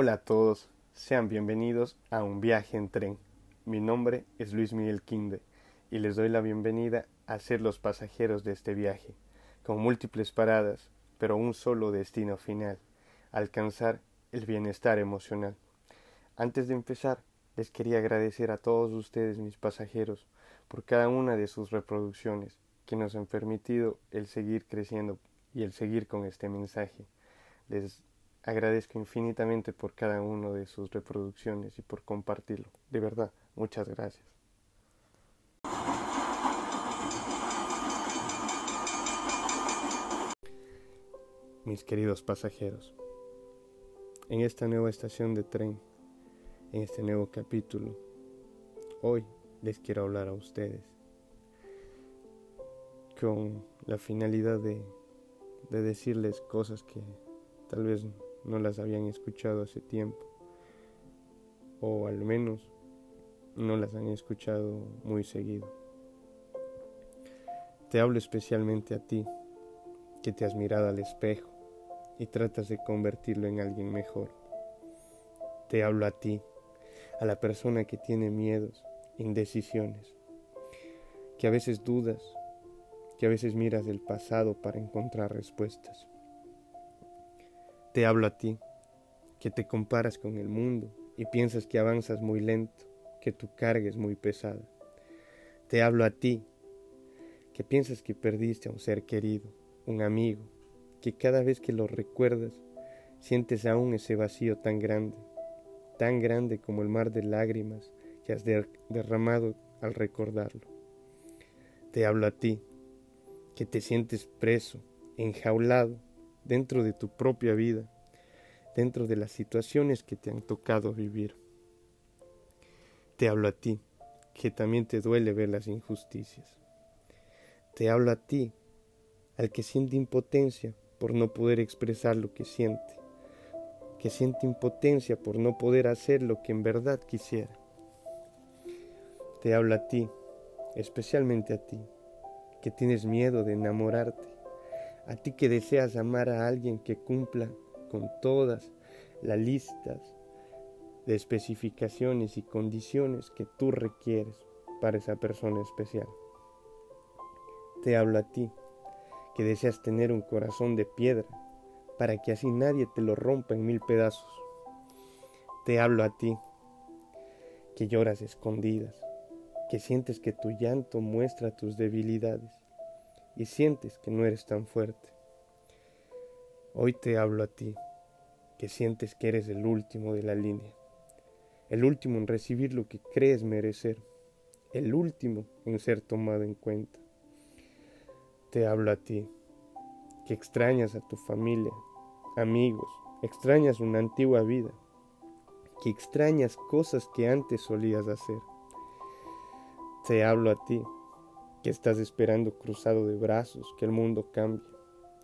Hola a todos, sean bienvenidos a un viaje en tren. Mi nombre es Luis Miguel Quinde y les doy la bienvenida a ser los pasajeros de este viaje, con múltiples paradas, pero un solo destino final, alcanzar el bienestar emocional. Antes de empezar, les quería agradecer a todos ustedes, mis pasajeros, por cada una de sus reproducciones que nos han permitido el seguir creciendo y el seguir con este mensaje. Agradezco infinitamente por cada una de sus reproducciones y por compartirlo. De verdad, muchas gracias. Mis queridos pasajeros, en esta nueva estación de tren, en este nuevo capítulo, hoy les quiero hablar a ustedes con la finalidad de, de decirles cosas que tal vez no las habían escuchado hace tiempo o al menos no las han escuchado muy seguido. Te hablo especialmente a ti, que te has mirado al espejo y tratas de convertirlo en alguien mejor. Te hablo a ti, a la persona que tiene miedos, indecisiones, que a veces dudas, que a veces miras del pasado para encontrar respuestas. Te hablo a ti, que te comparas con el mundo y piensas que avanzas muy lento, que tu carga es muy pesada. Te hablo a ti, que piensas que perdiste a un ser querido, un amigo, que cada vez que lo recuerdas sientes aún ese vacío tan grande, tan grande como el mar de lágrimas que has derramado al recordarlo. Te hablo a ti, que te sientes preso, enjaulado dentro de tu propia vida, dentro de las situaciones que te han tocado vivir. Te hablo a ti, que también te duele ver las injusticias. Te hablo a ti, al que siente impotencia por no poder expresar lo que siente, que siente impotencia por no poder hacer lo que en verdad quisiera. Te hablo a ti, especialmente a ti, que tienes miedo de enamorarte, a ti que deseas amar a alguien que cumpla con todas las listas de especificaciones y condiciones que tú requieres para esa persona especial. Te hablo a ti, que deseas tener un corazón de piedra, para que así nadie te lo rompa en mil pedazos. Te hablo a ti, que lloras escondidas, que sientes que tu llanto muestra tus debilidades y sientes que no eres tan fuerte. Hoy te hablo a ti, que sientes que eres el último de la línea, el último en recibir lo que crees merecer, el último en ser tomado en cuenta. Te hablo a ti, que extrañas a tu familia, amigos, extrañas una antigua vida, que extrañas cosas que antes solías hacer. Te hablo a ti, que estás esperando cruzado de brazos que el mundo cambie,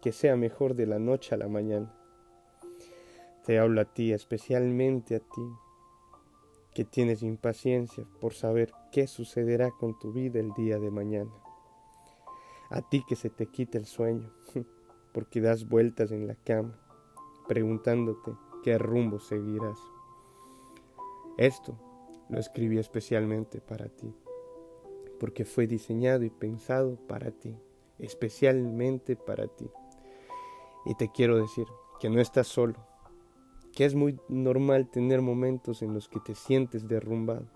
que sea mejor de la noche a la mañana. Te hablo a ti, especialmente a ti, que tienes impaciencia por saber qué sucederá con tu vida el día de mañana. A ti que se te quita el sueño, porque das vueltas en la cama, preguntándote qué rumbo seguirás. Esto lo escribí especialmente para ti porque fue diseñado y pensado para ti, especialmente para ti. Y te quiero decir que no estás solo, que es muy normal tener momentos en los que te sientes derrumbado,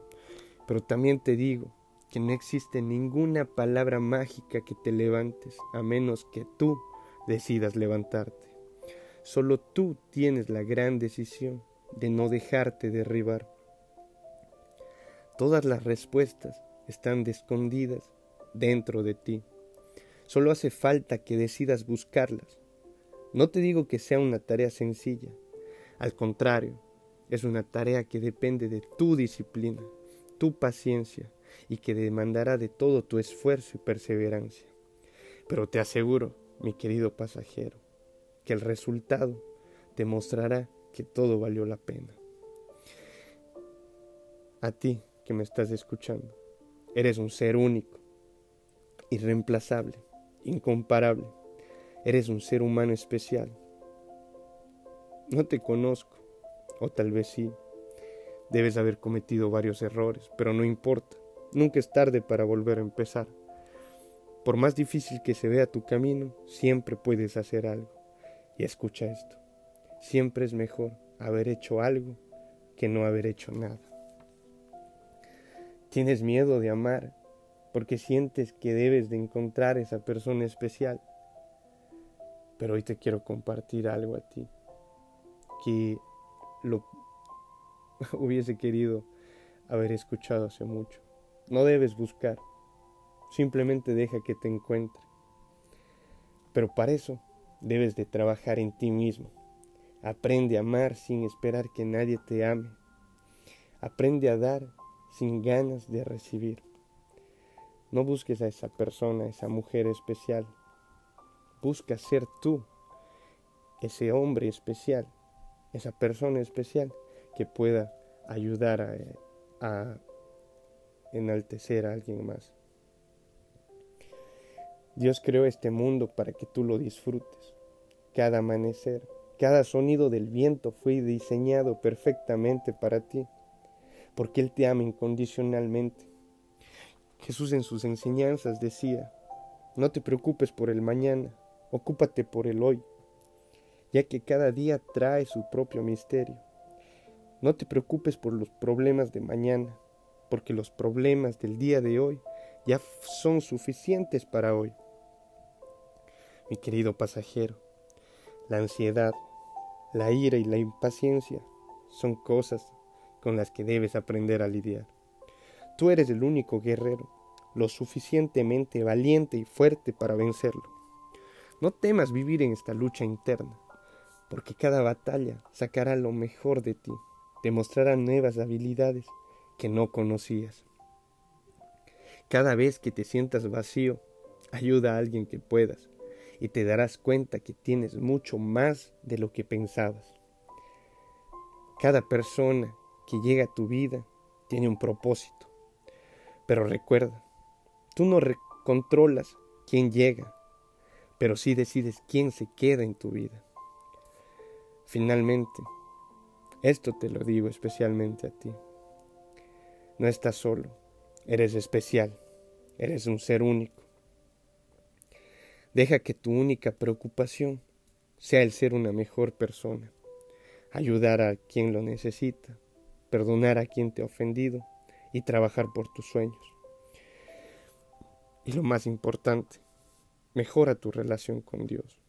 pero también te digo que no existe ninguna palabra mágica que te levantes a menos que tú decidas levantarte. Solo tú tienes la gran decisión de no dejarte derribar. Todas las respuestas están escondidas dentro de ti. Solo hace falta que decidas buscarlas. No te digo que sea una tarea sencilla, al contrario, es una tarea que depende de tu disciplina, tu paciencia y que demandará de todo tu esfuerzo y perseverancia. Pero te aseguro, mi querido pasajero, que el resultado te mostrará que todo valió la pena. A ti que me estás escuchando, Eres un ser único, irreemplazable, incomparable. Eres un ser humano especial. No te conozco o tal vez sí. Debes haber cometido varios errores, pero no importa. Nunca es tarde para volver a empezar. Por más difícil que se vea tu camino, siempre puedes hacer algo. Y escucha esto. Siempre es mejor haber hecho algo que no haber hecho nada. Tienes miedo de amar porque sientes que debes de encontrar esa persona especial. Pero hoy te quiero compartir algo a ti que lo hubiese querido haber escuchado hace mucho. No debes buscar, simplemente deja que te encuentre. Pero para eso debes de trabajar en ti mismo. Aprende a amar sin esperar que nadie te ame. Aprende a dar sin ganas de recibir. No busques a esa persona, esa mujer especial. Busca ser tú, ese hombre especial, esa persona especial que pueda ayudar a, a enaltecer a alguien más. Dios creó este mundo para que tú lo disfrutes. Cada amanecer, cada sonido del viento fue diseñado perfectamente para ti, porque Él te ama incondicionalmente. Jesús en sus enseñanzas decía, no te preocupes por el mañana, ocúpate por el hoy, ya que cada día trae su propio misterio. No te preocupes por los problemas de mañana, porque los problemas del día de hoy ya son suficientes para hoy. Mi querido pasajero, la ansiedad, la ira y la impaciencia son cosas con las que debes aprender a lidiar. Tú eres el único guerrero, lo suficientemente valiente y fuerte para vencerlo. No temas vivir en esta lucha interna, porque cada batalla sacará lo mejor de ti, te mostrará nuevas habilidades que no conocías. Cada vez que te sientas vacío, ayuda a alguien que puedas y te darás cuenta que tienes mucho más de lo que pensabas. Cada persona que llega a tu vida tiene un propósito. Pero recuerda, tú no controlas quién llega, pero sí decides quién se queda en tu vida. Finalmente, esto te lo digo especialmente a ti. No estás solo, eres especial, eres un ser único. Deja que tu única preocupación sea el ser una mejor persona, ayudar a quien lo necesita, perdonar a quien te ha ofendido y trabajar por tus sueños. Y lo más importante, mejora tu relación con Dios.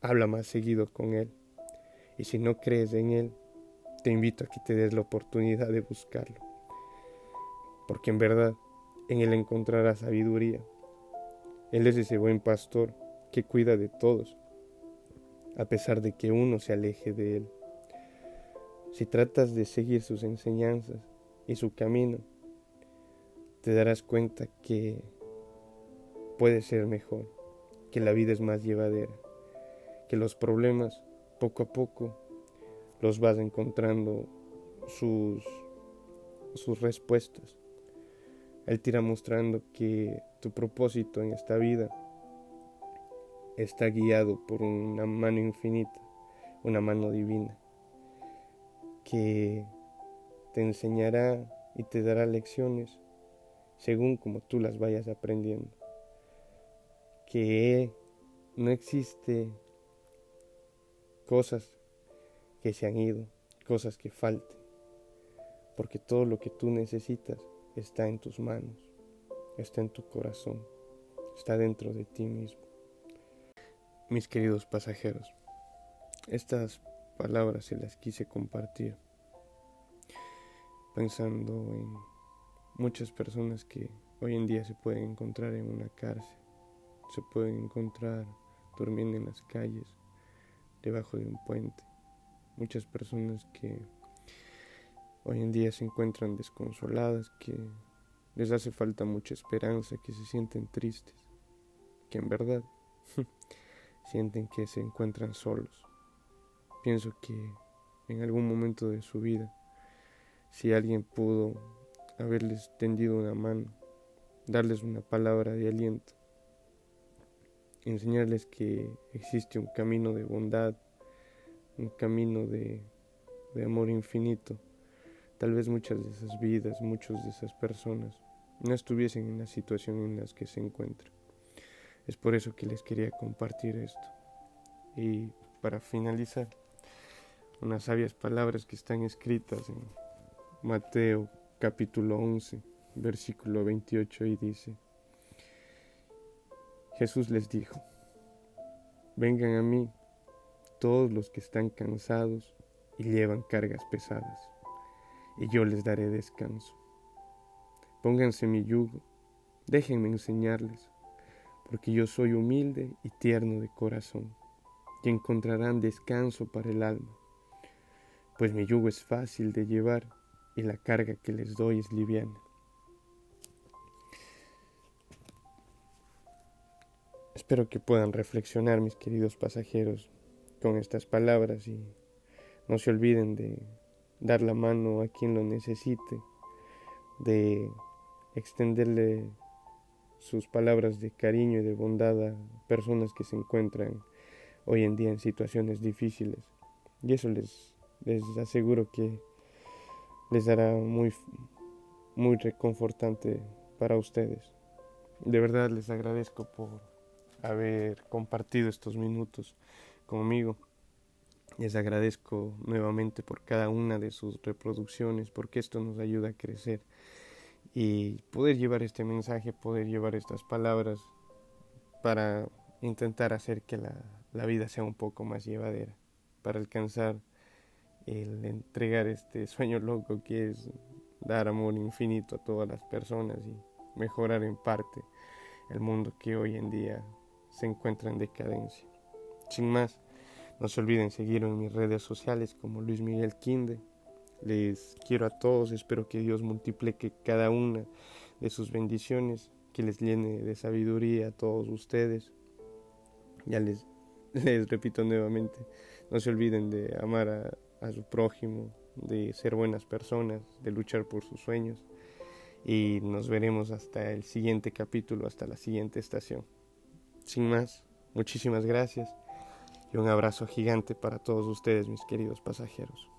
Habla más seguido con Él. Y si no crees en Él, te invito a que te des la oportunidad de buscarlo. Porque en verdad, en Él encontrarás sabiduría. Él es ese buen pastor que cuida de todos, a pesar de que uno se aleje de Él. Si tratas de seguir sus enseñanzas y su camino, te darás cuenta que puede ser mejor, que la vida es más llevadera, que los problemas poco a poco los vas encontrando sus, sus respuestas. Él te irá mostrando que tu propósito en esta vida está guiado por una mano infinita, una mano divina, que te enseñará y te dará lecciones según como tú las vayas aprendiendo. Que no existe cosas que se han ido, cosas que falten, porque todo lo que tú necesitas está en tus manos, está en tu corazón, está dentro de ti mismo. Mis queridos pasajeros, estas palabras se las quise compartir pensando en muchas personas que hoy en día se pueden encontrar en una cárcel, se pueden encontrar durmiendo en las calles, debajo de un puente, muchas personas que hoy en día se encuentran desconsoladas, que les hace falta mucha esperanza, que se sienten tristes, que en verdad sienten que se encuentran solos. Pienso que en algún momento de su vida, si alguien pudo haberles tendido una mano, darles una palabra de aliento, enseñarles que existe un camino de bondad, un camino de de amor infinito, tal vez muchas de esas vidas, muchas de esas personas no estuviesen en la situación en la que se encuentran. Es por eso que les quería compartir esto. Y para finalizar, unas sabias palabras que están escritas en Mateo capítulo 11, versículo 28 y dice, Jesús les dijo, vengan a mí todos los que están cansados y llevan cargas pesadas, y yo les daré descanso. Pónganse mi yugo, déjenme enseñarles, porque yo soy humilde y tierno de corazón, y encontrarán descanso para el alma, pues mi yugo es fácil de llevar y la carga que les doy es liviana. Espero que puedan reflexionar, mis queridos pasajeros, con estas palabras y no se olviden de dar la mano a quien lo necesite, de extenderle sus palabras de cariño y de bondad a personas que se encuentran hoy en día en situaciones difíciles. Y eso les, les aseguro que les dará muy, muy reconfortante para ustedes. De verdad les agradezco por haber compartido estos minutos conmigo. Les agradezco nuevamente por cada una de sus reproducciones, porque esto nos ayuda a crecer y poder llevar este mensaje, poder llevar estas palabras para intentar hacer que la, la vida sea un poco más llevadera, para alcanzar el entregar este sueño loco que es dar amor infinito a todas las personas y mejorar en parte el mundo que hoy en día se encuentra en decadencia. Sin más, no se olviden seguirme en mis redes sociales como Luis Miguel Quinde. Les quiero a todos, espero que Dios multiplique cada una de sus bendiciones, que les llene de sabiduría a todos ustedes. Ya les, les repito nuevamente, no se olviden de amar a, a su prójimo, de ser buenas personas, de luchar por sus sueños. Y nos veremos hasta el siguiente capítulo, hasta la siguiente estación. Sin más, muchísimas gracias y un abrazo gigante para todos ustedes, mis queridos pasajeros.